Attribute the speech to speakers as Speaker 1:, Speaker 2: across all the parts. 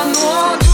Speaker 1: I
Speaker 2: one.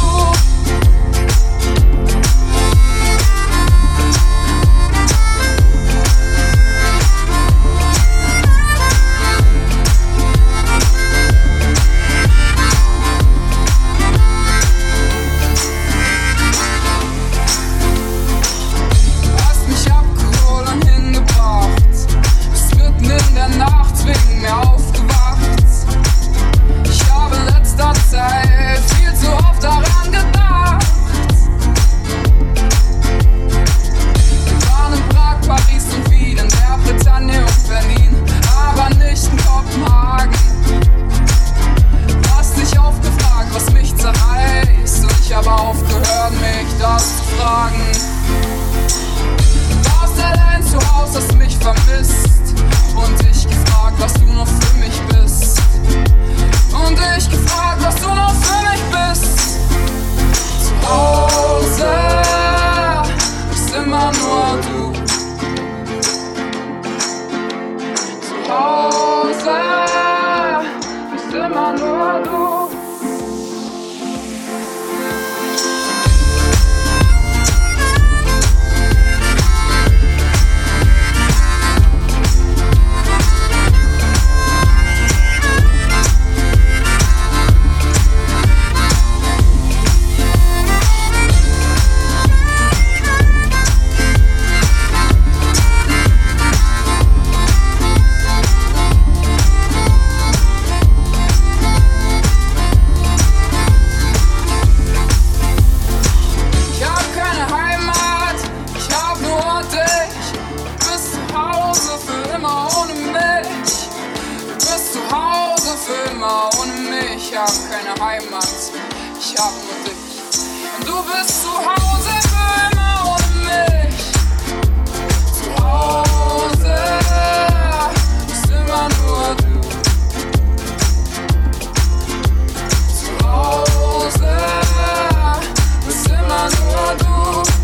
Speaker 3: ohne mich. Ich hab keine Heimat, ich hab nur dich. Und du bist zu Hause für immer ohne mich. Zu Hause bist immer nur du. Zu Hause bist immer nur du.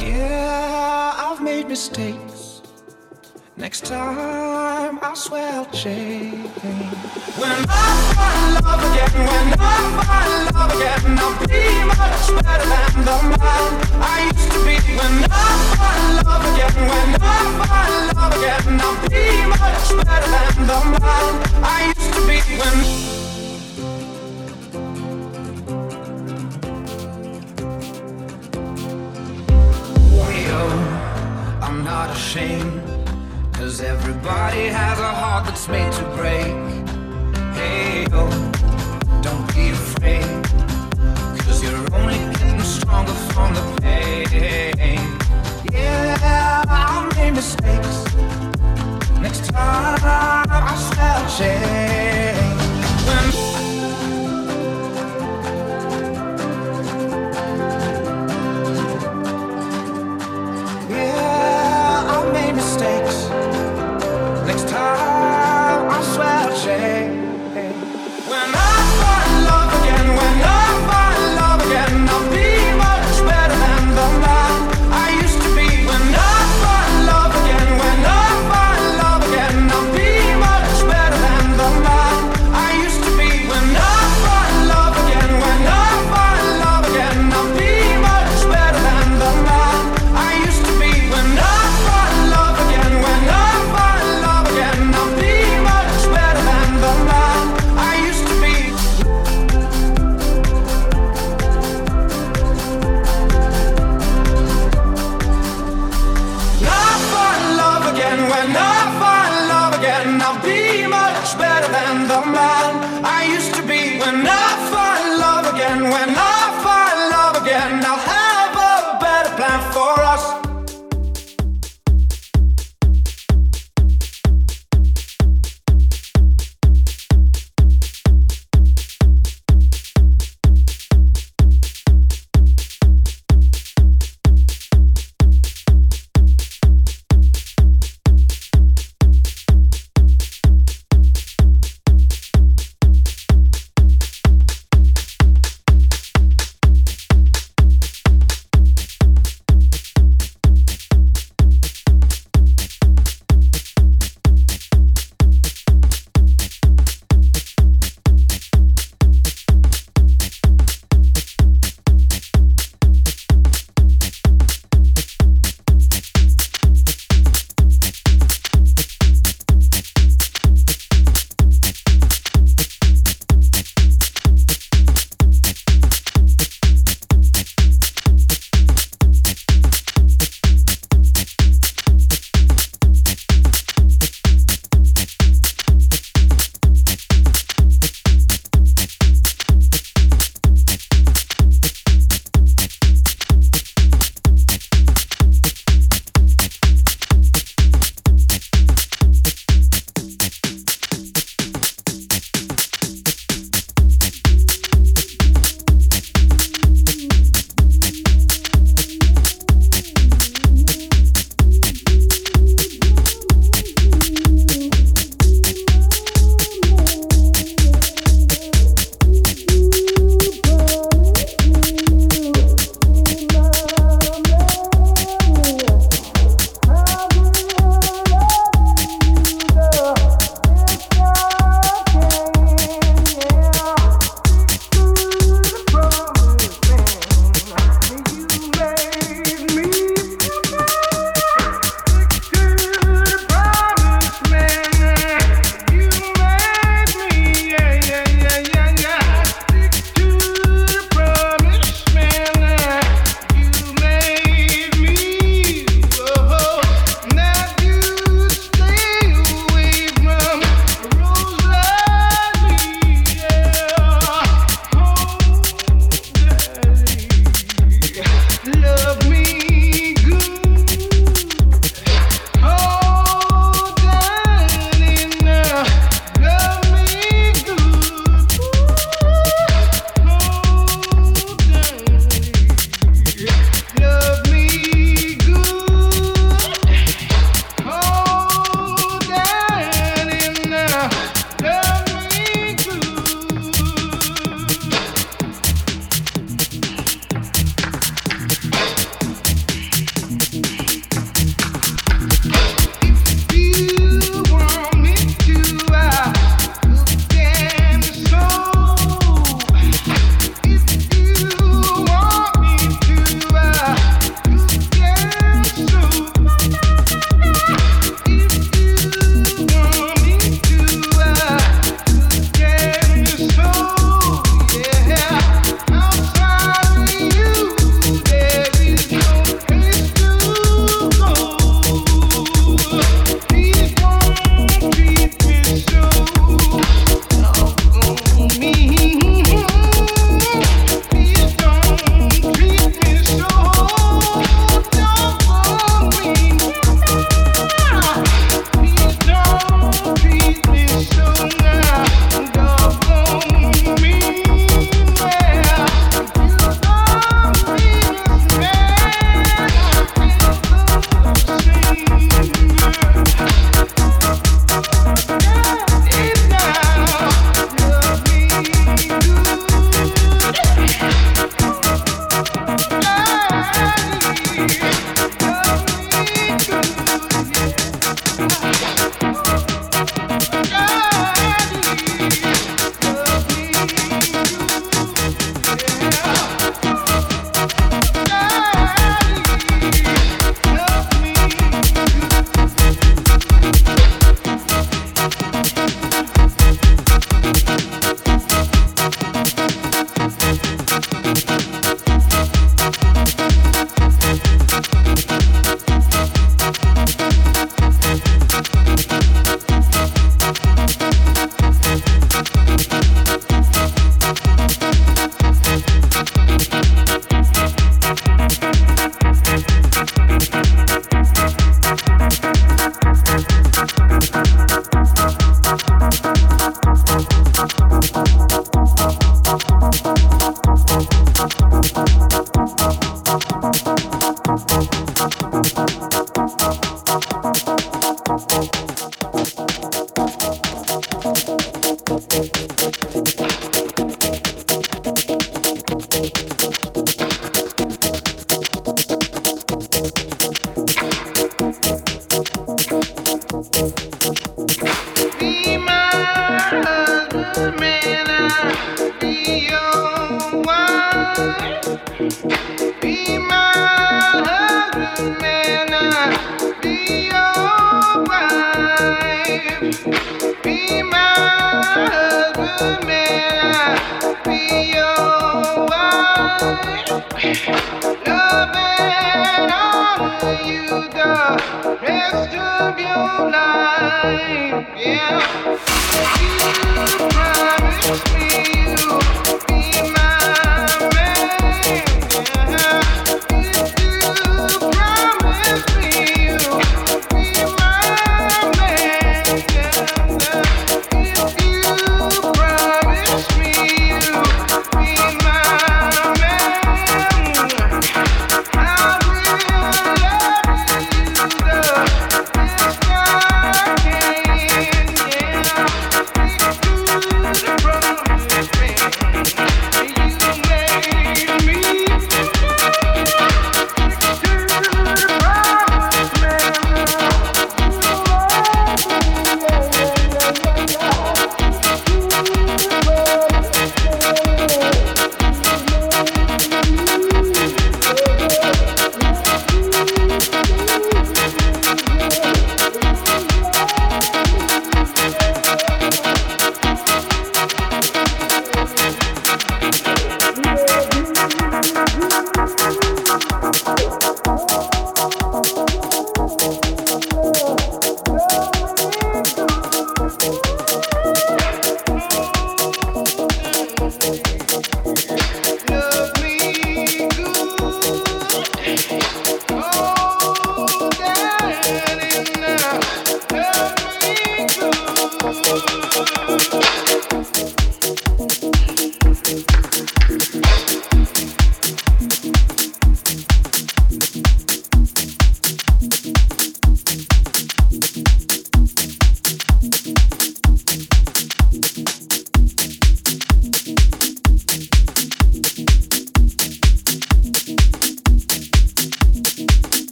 Speaker 1: Yeah, I've made mistakes. Next time, I swear I'll change. When I find love again, when I find love again, I'll be much better than the man I used to be. When I find love again, when I find love again, I'll be much better than the man I used to be. When not ashamed. Cause everybody has a heart that's made to break. Hey, yo, don't be afraid. Cause you're only getting stronger from the pain. Yeah, I made mistakes. Next time I shall change